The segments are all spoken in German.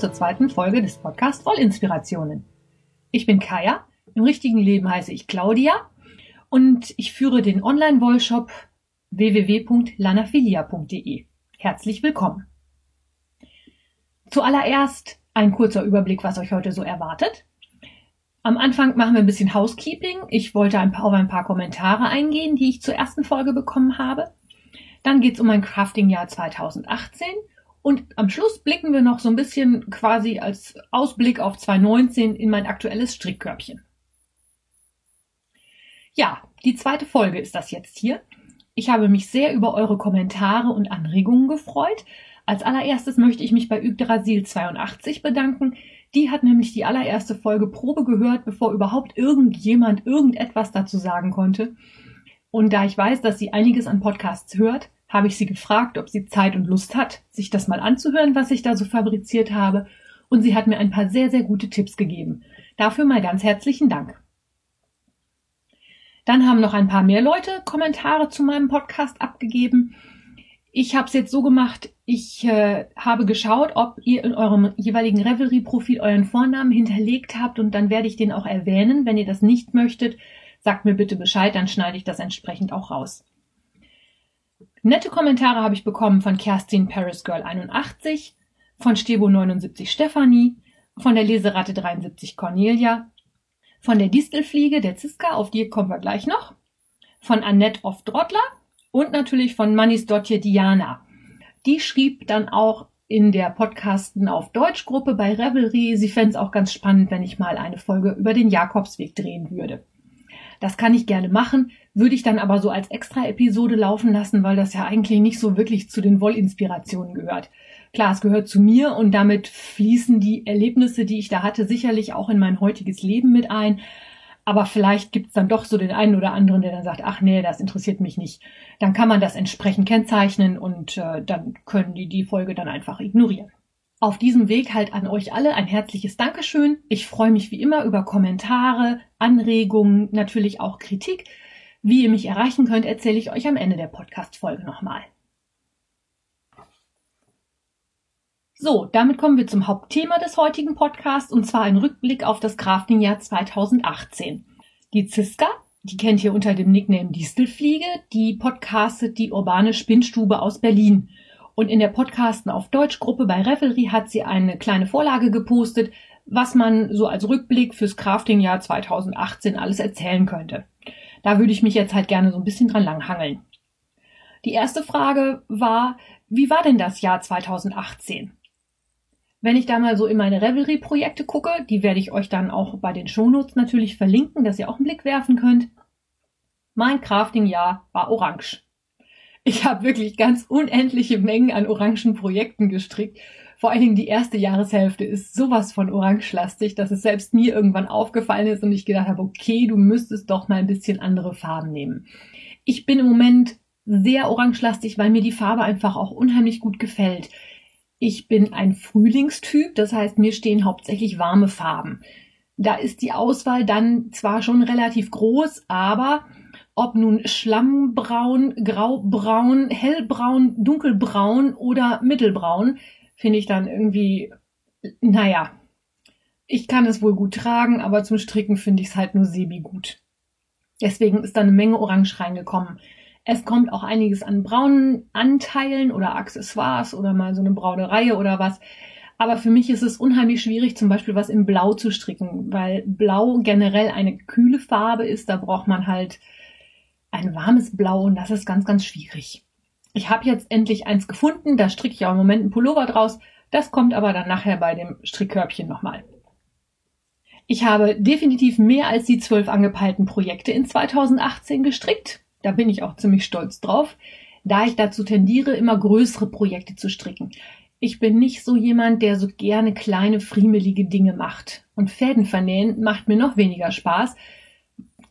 zur zweiten Folge des Podcasts Vollinspirationen. Ich bin Kaya, im richtigen Leben heiße ich Claudia und ich führe den Online-Wollshop www.lanafilia.de. Herzlich willkommen. Zuallererst ein kurzer Überblick, was euch heute so erwartet. Am Anfang machen wir ein bisschen Housekeeping. Ich wollte ein paar, auf ein paar Kommentare eingehen, die ich zur ersten Folge bekommen habe. Dann geht's um mein Crafting-Jahr 2018 und am Schluss blicken wir noch so ein bisschen quasi als Ausblick auf 2019 in mein aktuelles Strickkörbchen. Ja, die zweite Folge ist das jetzt hier. Ich habe mich sehr über eure Kommentare und Anregungen gefreut. Als allererstes möchte ich mich bei Yggdrasil82 bedanken. Die hat nämlich die allererste Folge Probe gehört, bevor überhaupt irgendjemand irgendetwas dazu sagen konnte. Und da ich weiß, dass sie einiges an Podcasts hört, habe ich sie gefragt, ob sie Zeit und Lust hat, sich das mal anzuhören, was ich da so fabriziert habe. Und sie hat mir ein paar sehr, sehr gute Tipps gegeben. Dafür mal ganz herzlichen Dank. Dann haben noch ein paar mehr Leute Kommentare zu meinem Podcast abgegeben. Ich habe es jetzt so gemacht, ich äh, habe geschaut, ob ihr in eurem jeweiligen Revelry-Profil euren Vornamen hinterlegt habt und dann werde ich den auch erwähnen. Wenn ihr das nicht möchtet, sagt mir bitte Bescheid, dann schneide ich das entsprechend auch raus. Nette Kommentare habe ich bekommen von Kerstin Paris Girl 81, von Stebo 79 Stefanie, von der Leseratte 73 Cornelia, von der Distelfliege der Ziska, auf die kommen wir gleich noch, von Annette Off Drottler und natürlich von Mannis Dotje Diana. Die schrieb dann auch in der Podcasten auf Deutsch Gruppe bei Revelry, sie fände es auch ganz spannend, wenn ich mal eine Folge über den Jakobsweg drehen würde. Das kann ich gerne machen, würde ich dann aber so als Extra-Episode laufen lassen, weil das ja eigentlich nicht so wirklich zu den Wollinspirationen gehört. Klar, es gehört zu mir und damit fließen die Erlebnisse, die ich da hatte, sicherlich auch in mein heutiges Leben mit ein. Aber vielleicht gibt es dann doch so den einen oder anderen, der dann sagt, ach nee, das interessiert mich nicht. Dann kann man das entsprechend kennzeichnen und äh, dann können die die Folge dann einfach ignorieren. Auf diesem Weg halt an euch alle ein herzliches Dankeschön. Ich freue mich wie immer über Kommentare, Anregungen, natürlich auch Kritik. Wie ihr mich erreichen könnt, erzähle ich euch am Ende der Podcast-Folge nochmal. So, damit kommen wir zum Hauptthema des heutigen Podcasts und zwar ein Rückblick auf das Crafting-Jahr 2018. Die Ziska, die kennt ihr unter dem Nickname Distelfliege, die podcastet die urbane Spinnstube aus Berlin. Und in der Podcasten auf Deutsch Gruppe bei Revelry hat sie eine kleine Vorlage gepostet, was man so als Rückblick fürs Crafting-Jahr 2018 alles erzählen könnte. Da würde ich mich jetzt halt gerne so ein bisschen dran langhangeln. Die erste Frage war, wie war denn das Jahr 2018? Wenn ich da mal so in meine Revelry-Projekte gucke, die werde ich euch dann auch bei den Shownotes natürlich verlinken, dass ihr auch einen Blick werfen könnt. Mein Crafting-Jahr war orange. Ich habe wirklich ganz unendliche Mengen an orangen Projekten gestrickt. Vor allen Dingen die erste Jahreshälfte ist sowas von orangelastig, dass es selbst mir irgendwann aufgefallen ist und ich gedacht habe, okay, du müsstest doch mal ein bisschen andere Farben nehmen. Ich bin im Moment sehr orangelastig, weil mir die Farbe einfach auch unheimlich gut gefällt. Ich bin ein Frühlingstyp, das heißt, mir stehen hauptsächlich warme Farben. Da ist die Auswahl dann zwar schon relativ groß, aber ob nun Schlammbraun, Graubraun, Hellbraun, Dunkelbraun oder Mittelbraun, finde ich dann irgendwie, naja, ich kann es wohl gut tragen, aber zum Stricken finde ich es halt nur semi gut. Deswegen ist da eine Menge Orange reingekommen. Es kommt auch einiges an braunen Anteilen oder Accessoires oder mal so eine braune Reihe oder was. Aber für mich ist es unheimlich schwierig, zum Beispiel was in Blau zu stricken, weil Blau generell eine kühle Farbe ist. Da braucht man halt ein warmes Blau und das ist ganz, ganz schwierig. Ich habe jetzt endlich eins gefunden, da stricke ich auch im Moment einen Pullover draus. Das kommt aber dann nachher bei dem Strickkörbchen nochmal. Ich habe definitiv mehr als die zwölf angepeilten Projekte in 2018 gestrickt. Da bin ich auch ziemlich stolz drauf, da ich dazu tendiere, immer größere Projekte zu stricken. Ich bin nicht so jemand, der so gerne kleine, friemelige Dinge macht. Und Fäden vernähen macht mir noch weniger Spaß,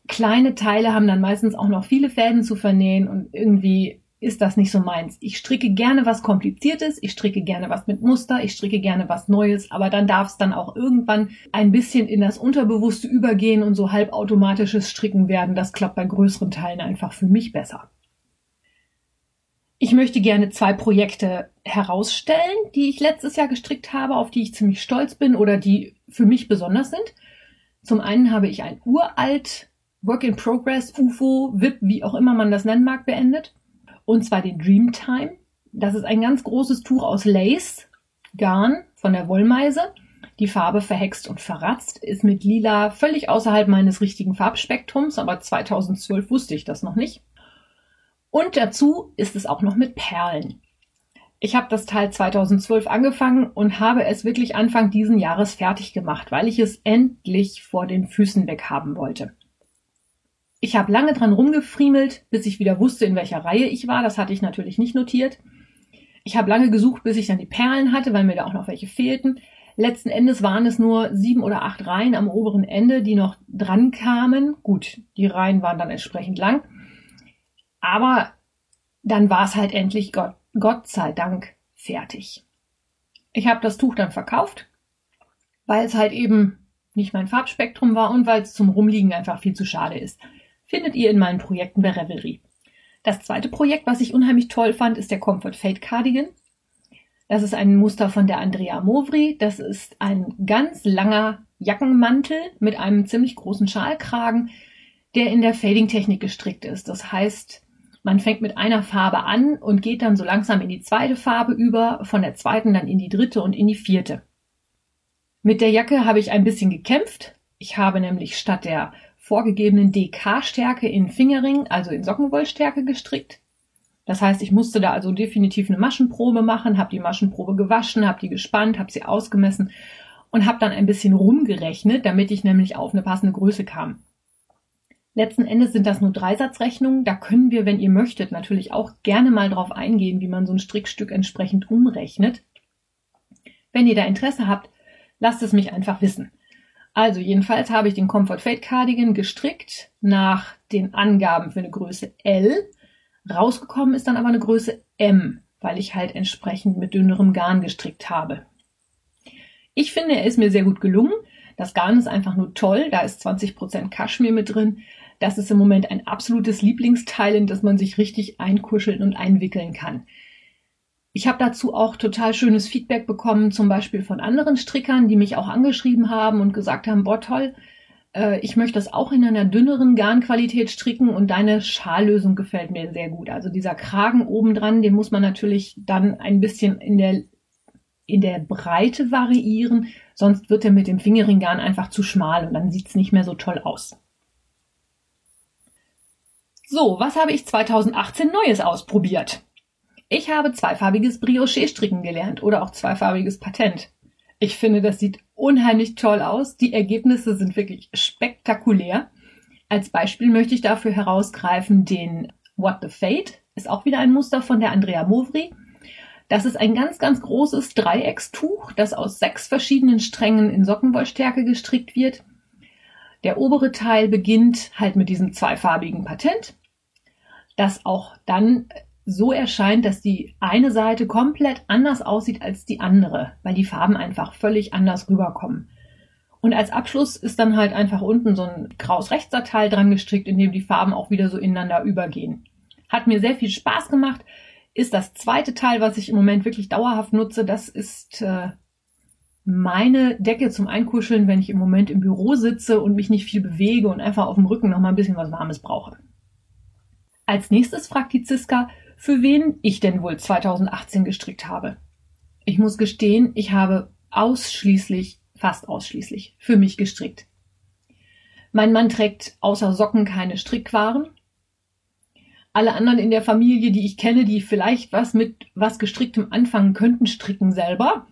kleine Teile haben dann meistens auch noch viele Fäden zu vernähen und irgendwie ist das nicht so meins. Ich stricke gerne was Kompliziertes, ich stricke gerne was mit Muster, ich stricke gerne was Neues, aber dann darf es dann auch irgendwann ein bisschen in das Unterbewusste übergehen und so halbautomatisches Stricken werden. Das klappt bei größeren Teilen einfach für mich besser. Ich möchte gerne zwei Projekte herausstellen, die ich letztes Jahr gestrickt habe, auf die ich ziemlich stolz bin oder die für mich besonders sind. Zum einen habe ich ein uralt Work in Progress, UFO, VIP, wie auch immer man das nennen mag, beendet. Und zwar den Dreamtime. Das ist ein ganz großes Tuch aus Lace, Garn von der Wollmeise. Die Farbe verhext und verratzt, ist mit lila völlig außerhalb meines richtigen Farbspektrums, aber 2012 wusste ich das noch nicht. Und dazu ist es auch noch mit Perlen. Ich habe das Teil 2012 angefangen und habe es wirklich Anfang diesen Jahres fertig gemacht, weil ich es endlich vor den Füßen weghaben wollte. Ich habe lange dran rumgefriemelt, bis ich wieder wusste, in welcher Reihe ich war. Das hatte ich natürlich nicht notiert. Ich habe lange gesucht, bis ich dann die Perlen hatte, weil mir da auch noch welche fehlten. Letzten Endes waren es nur sieben oder acht Reihen am oberen Ende, die noch dran kamen. Gut, die Reihen waren dann entsprechend lang. Aber dann war es halt endlich Gott, Gott sei Dank fertig. Ich habe das Tuch dann verkauft, weil es halt eben nicht mein Farbspektrum war und weil es zum Rumliegen einfach viel zu schade ist. Findet ihr in meinen Projekten bei Revelry. Das zweite Projekt, was ich unheimlich toll fand, ist der Comfort Fade Cardigan. Das ist ein Muster von der Andrea Movri. Das ist ein ganz langer Jackenmantel mit einem ziemlich großen Schalkragen, der in der Fading-Technik gestrickt ist. Das heißt, man fängt mit einer Farbe an und geht dann so langsam in die zweite Farbe über, von der zweiten dann in die dritte und in die vierte. Mit der Jacke habe ich ein bisschen gekämpft. Ich habe nämlich statt der vorgegebenen DK-Stärke in Fingering, also in Sockenwollstärke gestrickt. Das heißt, ich musste da also definitiv eine Maschenprobe machen, habe die Maschenprobe gewaschen, habe die gespannt, habe sie ausgemessen und habe dann ein bisschen rumgerechnet, damit ich nämlich auf eine passende Größe kam. Letzten Endes sind das nur Dreisatzrechnungen. Da können wir, wenn ihr möchtet, natürlich auch gerne mal drauf eingehen, wie man so ein Strickstück entsprechend umrechnet. Wenn ihr da Interesse habt, lasst es mich einfach wissen. Also jedenfalls habe ich den Comfort Fade Cardigan gestrickt nach den Angaben für eine Größe L. Rausgekommen ist dann aber eine Größe M, weil ich halt entsprechend mit dünnerem Garn gestrickt habe. Ich finde, er ist mir sehr gut gelungen. Das Garn ist einfach nur toll. Da ist 20% Kaschmir mit drin. Das ist im Moment ein absolutes Lieblingsteil, in das man sich richtig einkuscheln und einwickeln kann. Ich habe dazu auch total schönes Feedback bekommen, zum Beispiel von anderen Strickern, die mich auch angeschrieben haben und gesagt haben, boah toll, äh, ich möchte das auch in einer dünneren Garnqualität stricken und deine Schallösung gefällt mir sehr gut. Also dieser Kragen obendran, den muss man natürlich dann ein bisschen in der, in der Breite variieren, sonst wird er mit dem Fingeringgarn einfach zu schmal und dann sieht's nicht mehr so toll aus. So, was habe ich 2018 Neues ausprobiert? Ich habe zweifarbiges Brioche-Stricken gelernt oder auch zweifarbiges Patent. Ich finde, das sieht unheimlich toll aus. Die Ergebnisse sind wirklich spektakulär. Als Beispiel möchte ich dafür herausgreifen den What the Fate. Ist auch wieder ein Muster von der Andrea Movri. Das ist ein ganz, ganz großes Dreieckstuch, das aus sechs verschiedenen Strängen in Sockenwollstärke gestrickt wird. Der obere Teil beginnt halt mit diesem zweifarbigen Patent das auch dann so erscheint, dass die eine Seite komplett anders aussieht als die andere, weil die Farben einfach völlig anders rüberkommen. Und als Abschluss ist dann halt einfach unten so ein graues Rechtssateil dran gestrickt, in dem die Farben auch wieder so ineinander übergehen. Hat mir sehr viel Spaß gemacht. Ist das zweite Teil, was ich im Moment wirklich dauerhaft nutze, das ist äh, meine Decke zum Einkuscheln, wenn ich im Moment im Büro sitze und mich nicht viel bewege und einfach auf dem Rücken noch mal ein bisschen was Warmes brauche. Als nächstes fragt die Ziska, für wen ich denn wohl 2018 gestrickt habe. Ich muss gestehen, ich habe ausschließlich, fast ausschließlich, für mich gestrickt. Mein Mann trägt außer Socken keine Strickwaren. Alle anderen in der Familie, die ich kenne, die vielleicht was mit was gestricktem anfangen könnten, stricken selber.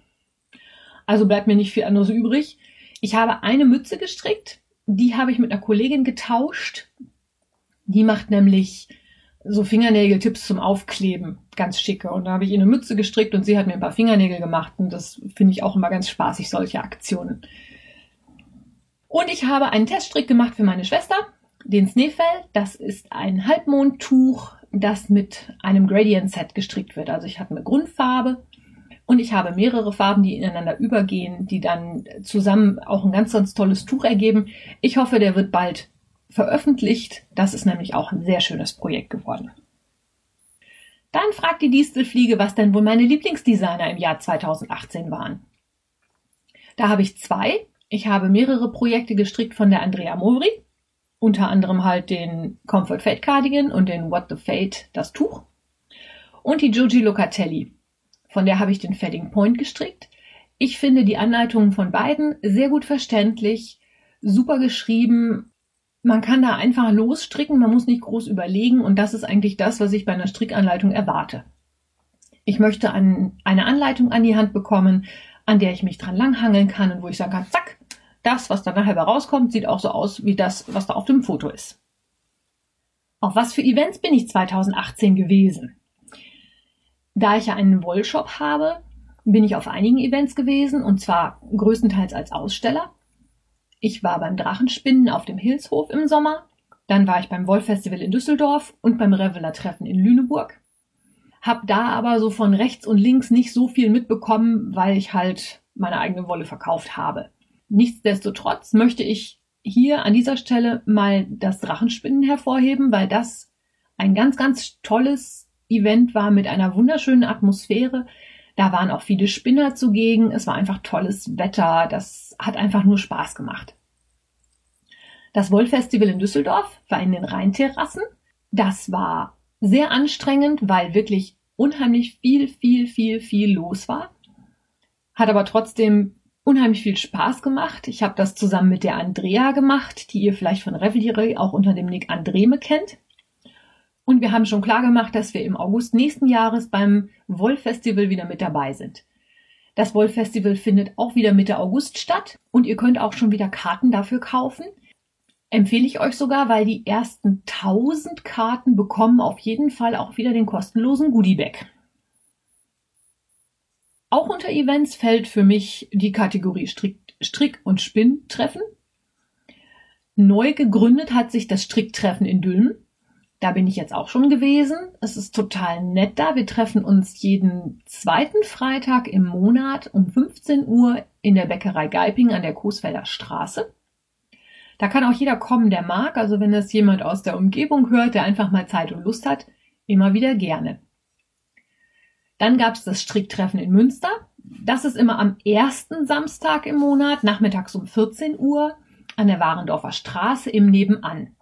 Also bleibt mir nicht viel anderes übrig. Ich habe eine Mütze gestrickt. Die habe ich mit einer Kollegin getauscht. Die macht nämlich so Fingernägeltipps zum Aufkleben, ganz schicke. Und da habe ich ihr eine Mütze gestrickt und sie hat mir ein paar Fingernägel gemacht. Und das finde ich auch immer ganz spaßig, solche Aktionen. Und ich habe einen Teststrick gemacht für meine Schwester, den Sneefell. Das ist ein Halbmondtuch, das mit einem Gradient-Set gestrickt wird. Also ich habe eine Grundfarbe und ich habe mehrere Farben, die ineinander übergehen, die dann zusammen auch ein ganz, ganz tolles Tuch ergeben. Ich hoffe, der wird bald veröffentlicht. Das ist nämlich auch ein sehr schönes Projekt geworden. Dann fragt die Distelfliege, was denn wohl meine Lieblingsdesigner im Jahr 2018 waren. Da habe ich zwei. Ich habe mehrere Projekte gestrickt von der Andrea Mori. Unter anderem halt den Comfort Fate Cardigan und den What the Fate, das Tuch. Und die Joji Locatelli. Von der habe ich den Fading Point gestrickt. Ich finde die Anleitungen von beiden sehr gut verständlich, super geschrieben. Man kann da einfach losstricken, man muss nicht groß überlegen und das ist eigentlich das, was ich bei einer Strickanleitung erwarte. Ich möchte an, eine Anleitung an die Hand bekommen, an der ich mich dran langhangeln kann und wo ich sagen kann, zack, das, was da nachher rauskommt, sieht auch so aus wie das, was da auf dem Foto ist. Auf was für Events bin ich 2018 gewesen? Da ich ja einen Wollshop habe, bin ich auf einigen Events gewesen und zwar größtenteils als Aussteller. Ich war beim Drachenspinnen auf dem Hilshof im Sommer, dann war ich beim Wollfestival in Düsseldorf und beim Reveler-Treffen in Lüneburg. Hab da aber so von rechts und links nicht so viel mitbekommen, weil ich halt meine eigene Wolle verkauft habe. Nichtsdestotrotz möchte ich hier an dieser Stelle mal das Drachenspinnen hervorheben, weil das ein ganz, ganz tolles Event war mit einer wunderschönen Atmosphäre. Da waren auch viele Spinner zugegen. Es war einfach tolles Wetter. Das hat einfach nur Spaß gemacht. Das Wollfestival in Düsseldorf war in den Rheinterrassen. Das war sehr anstrengend, weil wirklich unheimlich viel, viel, viel, viel los war. Hat aber trotzdem unheimlich viel Spaß gemacht. Ich habe das zusammen mit der Andrea gemacht, die ihr vielleicht von Revelry auch unter dem Nick Andreme kennt. Und wir haben schon klar gemacht, dass wir im August nächsten Jahres beim Wollfestival wieder mit dabei sind. Das Wollfestival findet auch wieder Mitte August statt und ihr könnt auch schon wieder Karten dafür kaufen. Empfehle ich euch sogar, weil die ersten 1000 Karten bekommen auf jeden Fall auch wieder den kostenlosen Goodiebag. Auch unter Events fällt für mich die Kategorie Strick, Strick und Spinntreffen. Neu gegründet hat sich das Stricktreffen in Dülmen. Da bin ich jetzt auch schon gewesen. Es ist total nett da. Wir treffen uns jeden zweiten Freitag im Monat um 15 Uhr in der Bäckerei Geiping an der Coesfelder Straße. Da kann auch jeder kommen, der mag. Also wenn das jemand aus der Umgebung hört, der einfach mal Zeit und Lust hat, immer wieder gerne. Dann gab es das Stricktreffen in Münster. Das ist immer am ersten Samstag im Monat, nachmittags um 14 Uhr an der Warendorfer Straße im Nebenan.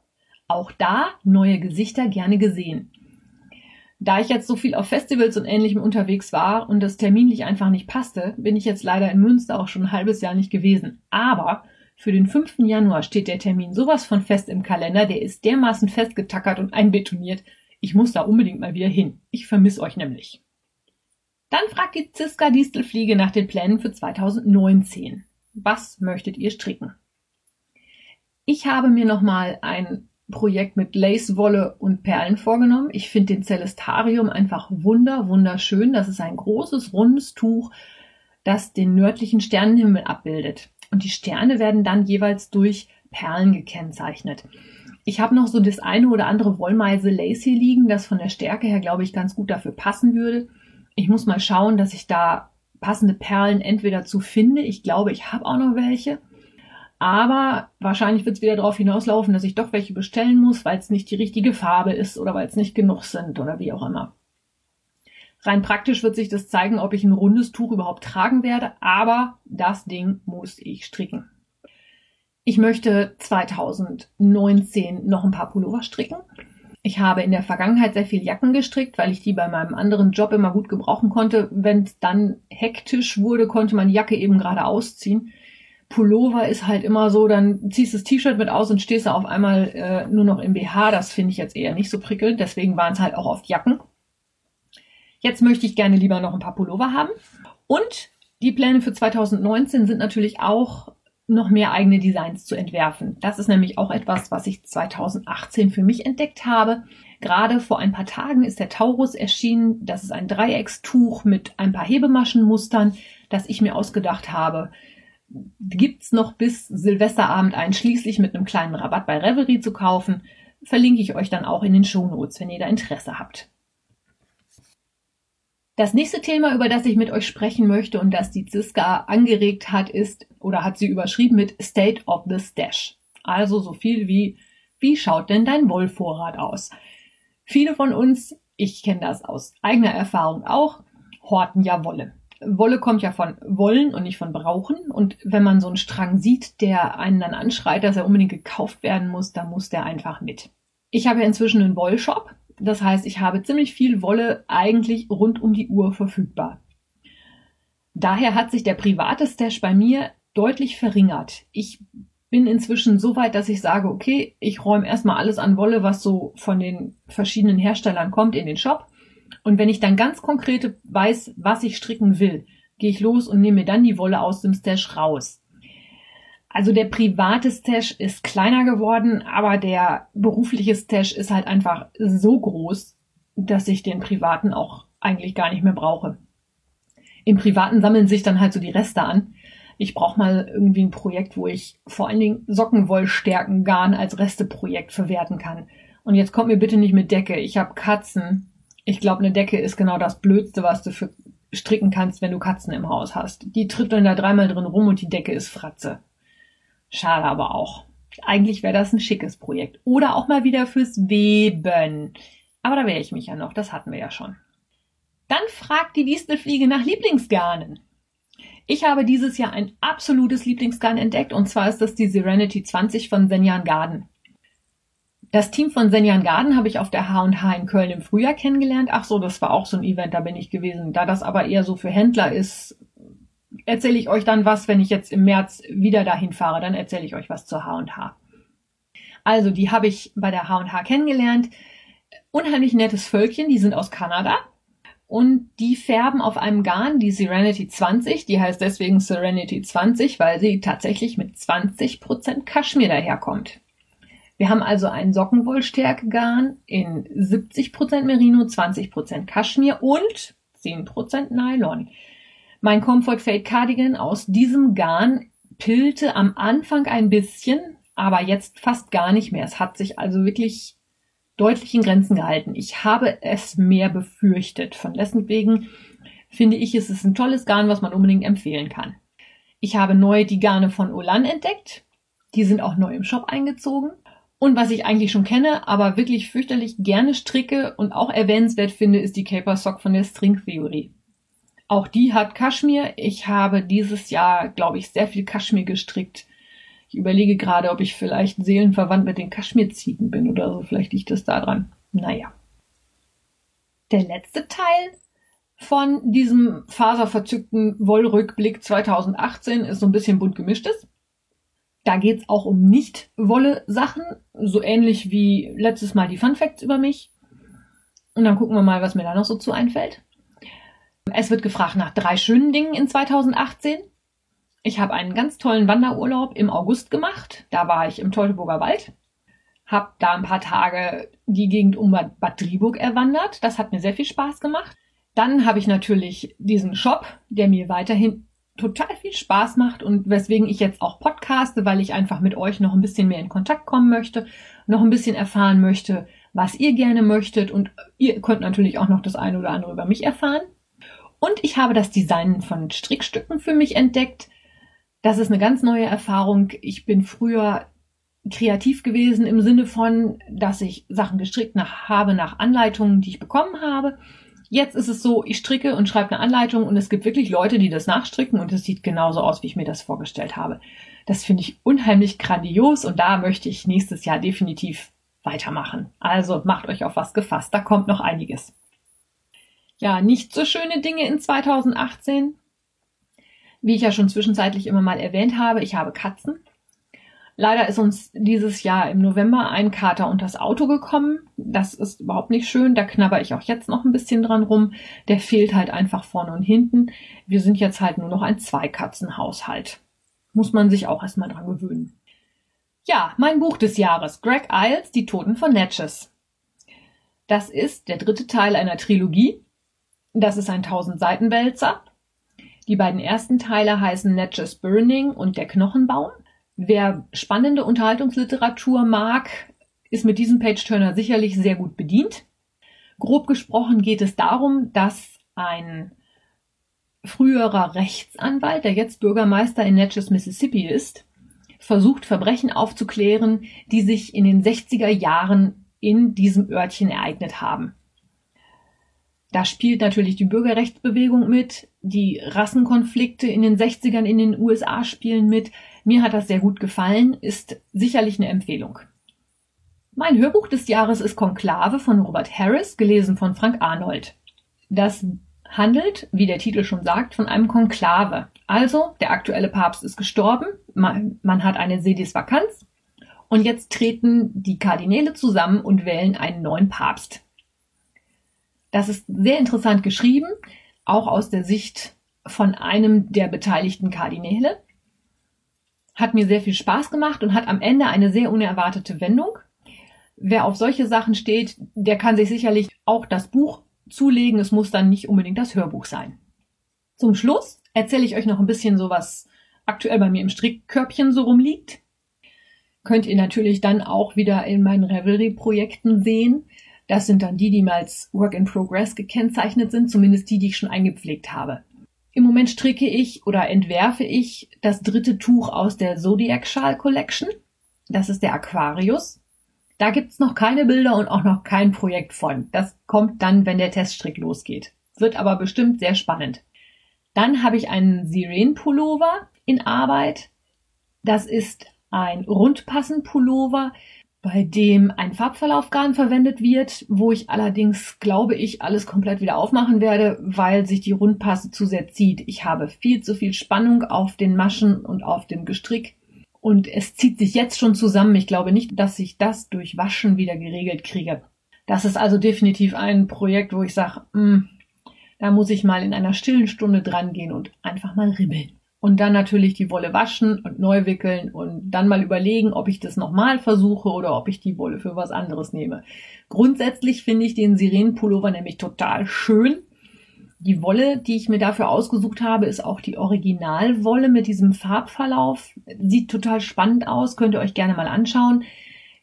Auch da neue Gesichter gerne gesehen. Da ich jetzt so viel auf Festivals und ähnlichem unterwegs war und das terminlich einfach nicht passte, bin ich jetzt leider in Münster auch schon ein halbes Jahr nicht gewesen. Aber für den 5. Januar steht der Termin sowas von fest im Kalender, der ist dermaßen festgetackert und einbetoniert. Ich muss da unbedingt mal wieder hin. Ich vermisse euch nämlich. Dann fragt die Ziska Distelfliege nach den Plänen für 2019. Was möchtet ihr stricken? Ich habe mir nochmal ein Projekt mit Lacewolle und Perlen vorgenommen. Ich finde den Celestarium einfach wunder, wunderschön. Das ist ein großes, rundes Tuch, das den nördlichen Sternenhimmel abbildet. Und die Sterne werden dann jeweils durch Perlen gekennzeichnet. Ich habe noch so das eine oder andere Wollmeise Lace hier liegen, das von der Stärke her, glaube ich, ganz gut dafür passen würde. Ich muss mal schauen, dass ich da passende Perlen entweder zu finde. Ich glaube, ich habe auch noch welche. Aber wahrscheinlich wird es wieder darauf hinauslaufen, dass ich doch welche bestellen muss, weil es nicht die richtige Farbe ist oder weil es nicht genug sind oder wie auch immer. Rein praktisch wird sich das zeigen, ob ich ein rundes Tuch überhaupt tragen werde, aber das Ding muss ich stricken. Ich möchte 2019 noch ein paar Pullover stricken. Ich habe in der Vergangenheit sehr viel Jacken gestrickt, weil ich die bei meinem anderen Job immer gut gebrauchen konnte. Wenn es dann hektisch wurde, konnte man die Jacke eben gerade ausziehen. Pullover ist halt immer so, dann ziehst du das T-Shirt mit aus und stehst da auf einmal äh, nur noch im BH. Das finde ich jetzt eher nicht so prickelnd. Deswegen waren es halt auch oft Jacken. Jetzt möchte ich gerne lieber noch ein paar Pullover haben. Und die Pläne für 2019 sind natürlich auch noch mehr eigene Designs zu entwerfen. Das ist nämlich auch etwas, was ich 2018 für mich entdeckt habe. Gerade vor ein paar Tagen ist der Taurus erschienen. Das ist ein Dreieckstuch mit ein paar Hebemaschenmustern, das ich mir ausgedacht habe gibt's noch bis Silvesterabend einschließlich mit einem kleinen Rabatt bei Revelry zu kaufen. Verlinke ich euch dann auch in den Shownotes, wenn ihr da Interesse habt. Das nächste Thema, über das ich mit euch sprechen möchte und das die Ziska angeregt hat, ist oder hat sie überschrieben mit State of the Stash. Also so viel wie, wie schaut denn dein Wollvorrat aus? Viele von uns ich kenne das aus eigener Erfahrung auch, horten ja Wolle. Wolle kommt ja von wollen und nicht von brauchen. Und wenn man so einen Strang sieht, der einen dann anschreit, dass er unbedingt gekauft werden muss, dann muss der einfach mit. Ich habe ja inzwischen einen Wollshop. Das heißt, ich habe ziemlich viel Wolle eigentlich rund um die Uhr verfügbar. Daher hat sich der private Stash bei mir deutlich verringert. Ich bin inzwischen so weit, dass ich sage, okay, ich räume erstmal alles an Wolle, was so von den verschiedenen Herstellern kommt, in den Shop. Und wenn ich dann ganz konkret weiß, was ich stricken will, gehe ich los und nehme mir dann die Wolle aus dem Stash raus. Also der private Stash ist kleiner geworden, aber der berufliche Stash ist halt einfach so groß, dass ich den privaten auch eigentlich gar nicht mehr brauche. Im privaten sammeln sich dann halt so die Reste an. Ich brauche mal irgendwie ein Projekt, wo ich vor allen Dingen Sockenwollstärken Garn als Resteprojekt verwerten kann. Und jetzt kommt mir bitte nicht mit Decke. Ich habe Katzen. Ich glaube, eine Decke ist genau das Blödste, was du für stricken kannst, wenn du Katzen im Haus hast. Die trippeln da dreimal drin rum und die Decke ist Fratze. Schade aber auch. Eigentlich wäre das ein schickes Projekt. Oder auch mal wieder fürs Weben. Aber da wäre ich mich ja noch, das hatten wir ja schon. Dann fragt die Distelfliege nach Lieblingsgarnen. Ich habe dieses Jahr ein absolutes Lieblingsgarn entdeckt und zwar ist das die Serenity 20 von Senjan Garden. Das Team von Senjan Garden habe ich auf der H&H in Köln im Frühjahr kennengelernt. Ach so, das war auch so ein Event, da bin ich gewesen. Da das aber eher so für Händler ist, erzähle ich euch dann was, wenn ich jetzt im März wieder dahin fahre, dann erzähle ich euch was zur H&H. Also, die habe ich bei der H&H kennengelernt. Unheimlich nettes Völkchen, die sind aus Kanada und die färben auf einem Garn die Serenity 20. Die heißt deswegen Serenity 20, weil sie tatsächlich mit 20% Kaschmir daherkommt. Wir haben also ein Sockenwollstärke-Garn in 70% Merino, 20% Kaschmir und 10% Nylon. Mein Comfort Fade Cardigan aus diesem Garn pilte am Anfang ein bisschen, aber jetzt fast gar nicht mehr. Es hat sich also wirklich deutlich in Grenzen gehalten. Ich habe es mehr befürchtet. Von dessen wegen finde ich, es ist ein tolles Garn, was man unbedingt empfehlen kann. Ich habe neu die Garne von Olan entdeckt. Die sind auch neu im Shop eingezogen. Und was ich eigentlich schon kenne, aber wirklich fürchterlich gerne stricke und auch erwähnenswert finde, ist die Caper Sock von der String Theory. Auch die hat Kaschmir. Ich habe dieses Jahr, glaube ich, sehr viel Kaschmir gestrickt. Ich überlege gerade, ob ich vielleicht seelenverwandt mit den Kaschmirziegen bin oder so. Vielleicht liegt es daran. Naja. Der letzte Teil von diesem faserverzückten Wollrückblick 2018 ist so ein bisschen bunt gemischtes. Da geht's auch um Nicht-Wolle-Sachen, so ähnlich wie letztes Mal die Fun Facts über mich. Und dann gucken wir mal, was mir da noch so zu einfällt. Es wird gefragt nach drei schönen Dingen in 2018. Ich habe einen ganz tollen Wanderurlaub im August gemacht. Da war ich im Teutoburger Wald. Hab da ein paar Tage die Gegend um Bad Driburg erwandert. Das hat mir sehr viel Spaß gemacht. Dann habe ich natürlich diesen Shop, der mir weiterhin total viel Spaß macht und weswegen ich jetzt auch podcaste, weil ich einfach mit euch noch ein bisschen mehr in Kontakt kommen möchte, noch ein bisschen erfahren möchte, was ihr gerne möchtet und ihr könnt natürlich auch noch das eine oder andere über mich erfahren. Und ich habe das Design von Strickstücken für mich entdeckt. Das ist eine ganz neue Erfahrung. Ich bin früher kreativ gewesen im Sinne von, dass ich Sachen gestrickt nach, habe nach Anleitungen, die ich bekommen habe. Jetzt ist es so, ich stricke und schreibe eine Anleitung und es gibt wirklich Leute, die das nachstricken und es sieht genauso aus, wie ich mir das vorgestellt habe. Das finde ich unheimlich grandios und da möchte ich nächstes Jahr definitiv weitermachen. Also macht euch auf was gefasst, da kommt noch einiges. Ja, nicht so schöne Dinge in 2018. Wie ich ja schon zwischenzeitlich immer mal erwähnt habe, ich habe Katzen. Leider ist uns dieses Jahr im November ein Kater unters Auto gekommen. Das ist überhaupt nicht schön. Da knabber ich auch jetzt noch ein bisschen dran rum. Der fehlt halt einfach vorne und hinten. Wir sind jetzt halt nur noch ein Zweikatzenhaushalt. Muss man sich auch erstmal dran gewöhnen. Ja, mein Buch des Jahres. Greg Isles, Die Toten von Natchez. Das ist der dritte Teil einer Trilogie. Das ist ein 1000 Seiten Wälzer. Die beiden ersten Teile heißen Natchez Burning und Der Knochenbaum. Wer spannende Unterhaltungsliteratur mag, ist mit diesem Page-Turner sicherlich sehr gut bedient. Grob gesprochen geht es darum, dass ein früherer Rechtsanwalt, der jetzt Bürgermeister in Natchez, Mississippi ist, versucht, Verbrechen aufzuklären, die sich in den 60er Jahren in diesem Örtchen ereignet haben. Da spielt natürlich die Bürgerrechtsbewegung mit, die Rassenkonflikte in den 60ern in den USA spielen mit. Mir hat das sehr gut gefallen, ist sicherlich eine Empfehlung. Mein Hörbuch des Jahres ist Konklave von Robert Harris, gelesen von Frank Arnold. Das handelt, wie der Titel schon sagt, von einem Konklave. Also, der aktuelle Papst ist gestorben, man, man hat eine Sedisvakanz und jetzt treten die Kardinäle zusammen und wählen einen neuen Papst. Das ist sehr interessant geschrieben, auch aus der Sicht von einem der beteiligten Kardinäle. Hat mir sehr viel Spaß gemacht und hat am Ende eine sehr unerwartete Wendung. Wer auf solche Sachen steht, der kann sich sicherlich auch das Buch zulegen. Es muss dann nicht unbedingt das Hörbuch sein. Zum Schluss erzähle ich euch noch ein bisschen so, was aktuell bei mir im Strickkörbchen so rumliegt. Könnt ihr natürlich dann auch wieder in meinen Revelry-Projekten sehen. Das sind dann die, die mal als Work in Progress gekennzeichnet sind, zumindest die, die ich schon eingepflegt habe. Im Moment stricke ich oder entwerfe ich das dritte Tuch aus der Zodiac Schal Collection. Das ist der Aquarius. Da gibt's noch keine Bilder und auch noch kein Projekt von. Das kommt dann, wenn der Teststrick losgeht. Wird aber bestimmt sehr spannend. Dann habe ich einen Siren-Pullover in Arbeit. Das ist ein Rundpassen-Pullover bei dem ein Farbverlaufgarn verwendet wird, wo ich allerdings, glaube ich, alles komplett wieder aufmachen werde, weil sich die Rundpasse zu sehr zieht. Ich habe viel zu viel Spannung auf den Maschen und auf dem Gestrick und es zieht sich jetzt schon zusammen. Ich glaube nicht, dass ich das durch Waschen wieder geregelt kriege. Das ist also definitiv ein Projekt, wo ich sage, hm, da muss ich mal in einer stillen Stunde dran gehen und einfach mal ribbeln und dann natürlich die Wolle waschen und neu wickeln und dann mal überlegen, ob ich das nochmal versuche oder ob ich die Wolle für was anderes nehme. Grundsätzlich finde ich den Sirenenpullover nämlich total schön. Die Wolle, die ich mir dafür ausgesucht habe, ist auch die Originalwolle mit diesem Farbverlauf. Sieht total spannend aus, könnt ihr euch gerne mal anschauen.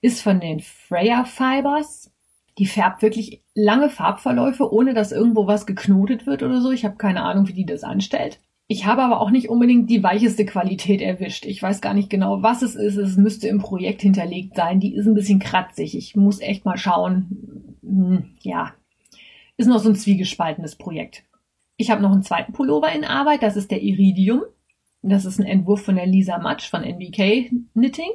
Ist von den Freya Fibers. Die färbt wirklich lange Farbverläufe, ohne dass irgendwo was geknotet wird oder so. Ich habe keine Ahnung, wie die das anstellt. Ich habe aber auch nicht unbedingt die weicheste Qualität erwischt. Ich weiß gar nicht genau, was es ist. Es müsste im Projekt hinterlegt sein. Die ist ein bisschen kratzig. Ich muss echt mal schauen. Hm, ja, ist noch so ein zwiegespaltenes Projekt. Ich habe noch einen zweiten Pullover in Arbeit. Das ist der Iridium. Das ist ein Entwurf von der Lisa Matsch von NBK Knitting.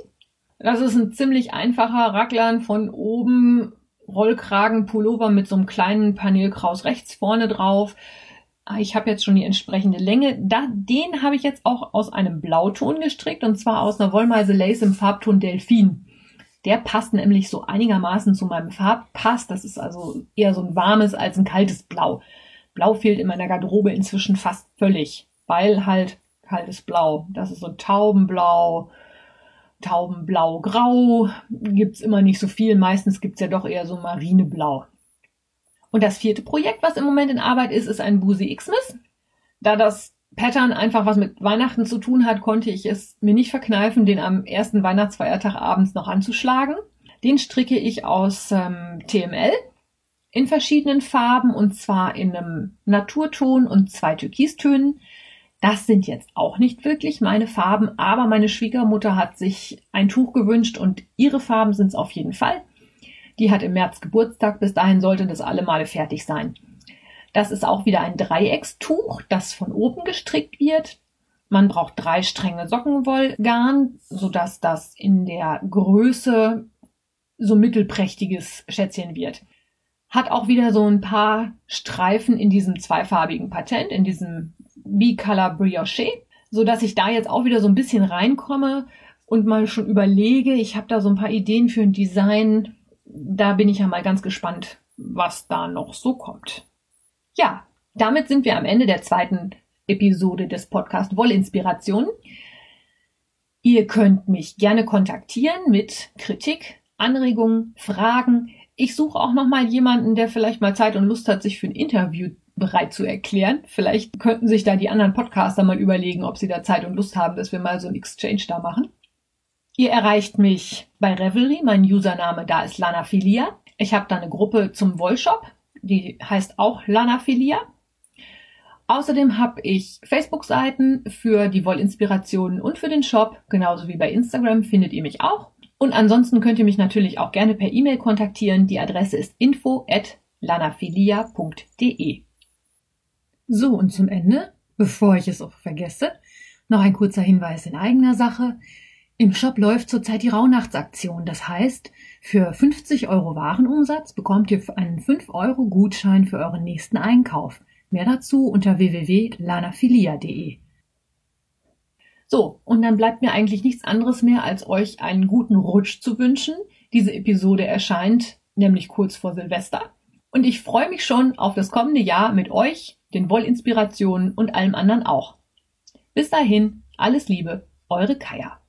Das ist ein ziemlich einfacher Racklern von oben Rollkragen Pullover mit so einem kleinen Panelkraus rechts vorne drauf ich habe jetzt schon die entsprechende Länge. Da, den habe ich jetzt auch aus einem Blauton gestrickt und zwar aus einer Wollmeise Lace im Farbton Delfin. Der passt nämlich so einigermaßen zu meinem Farbpass. Das ist also eher so ein warmes als ein kaltes Blau. Blau fehlt in meiner Garderobe inzwischen fast völlig, weil halt kaltes Blau. Das ist so Taubenblau, Taubenblau-Grau. Gibt's immer nicht so viel. Meistens gibt's ja doch eher so Marineblau. Und das vierte Projekt, was im Moment in Arbeit ist, ist ein Busi Xmas. Da das Pattern einfach was mit Weihnachten zu tun hat, konnte ich es mir nicht verkneifen, den am ersten Weihnachtsfeiertag abends noch anzuschlagen. Den stricke ich aus ähm, TML in verschiedenen Farben und zwar in einem Naturton und zwei Türkistönen. Das sind jetzt auch nicht wirklich meine Farben, aber meine Schwiegermutter hat sich ein Tuch gewünscht und ihre Farben sind es auf jeden Fall. Die hat im März Geburtstag. Bis dahin sollte das alle Male fertig sein. Das ist auch wieder ein Dreieckstuch, das von oben gestrickt wird. Man braucht drei Stränge Sockenwollgarn, sodass das in der Größe so mittelprächtiges Schätzchen wird. Hat auch wieder so ein paar Streifen in diesem zweifarbigen Patent, in diesem B-Color Brioche, sodass ich da jetzt auch wieder so ein bisschen reinkomme und mal schon überlege, ich habe da so ein paar Ideen für ein Design, da bin ich ja mal ganz gespannt, was da noch so kommt. Ja, damit sind wir am Ende der zweiten Episode des Podcast Wollinspiration. Ihr könnt mich gerne kontaktieren mit Kritik, Anregungen, Fragen. Ich suche auch noch mal jemanden, der vielleicht mal Zeit und Lust hat, sich für ein Interview bereit zu erklären. Vielleicht könnten sich da die anderen Podcaster mal überlegen, ob sie da Zeit und Lust haben, dass wir mal so ein Exchange da machen. Ihr erreicht mich bei Revelry. Mein Username da ist Lanaphilia. Ich habe da eine Gruppe zum Wollshop, die heißt auch Lanaphilia. Außerdem habe ich Facebook-Seiten für die Wollinspirationen und für den Shop, genauso wie bei Instagram findet ihr mich auch. Und ansonsten könnt ihr mich natürlich auch gerne per E-Mail kontaktieren. Die Adresse ist info at lanafilia.de. So, und zum Ende, bevor ich es auch vergesse, noch ein kurzer Hinweis in eigener Sache. Im Shop läuft zurzeit die Rauhnachtsaktion. Das heißt, für 50 Euro Warenumsatz bekommt ihr einen 5 Euro Gutschein für euren nächsten Einkauf. Mehr dazu unter www.lanafilia.de. So, und dann bleibt mir eigentlich nichts anderes mehr, als euch einen guten Rutsch zu wünschen. Diese Episode erscheint nämlich kurz vor Silvester. Und ich freue mich schon auf das kommende Jahr mit euch, den Wollinspirationen und allem anderen auch. Bis dahin, alles Liebe, eure Kaya.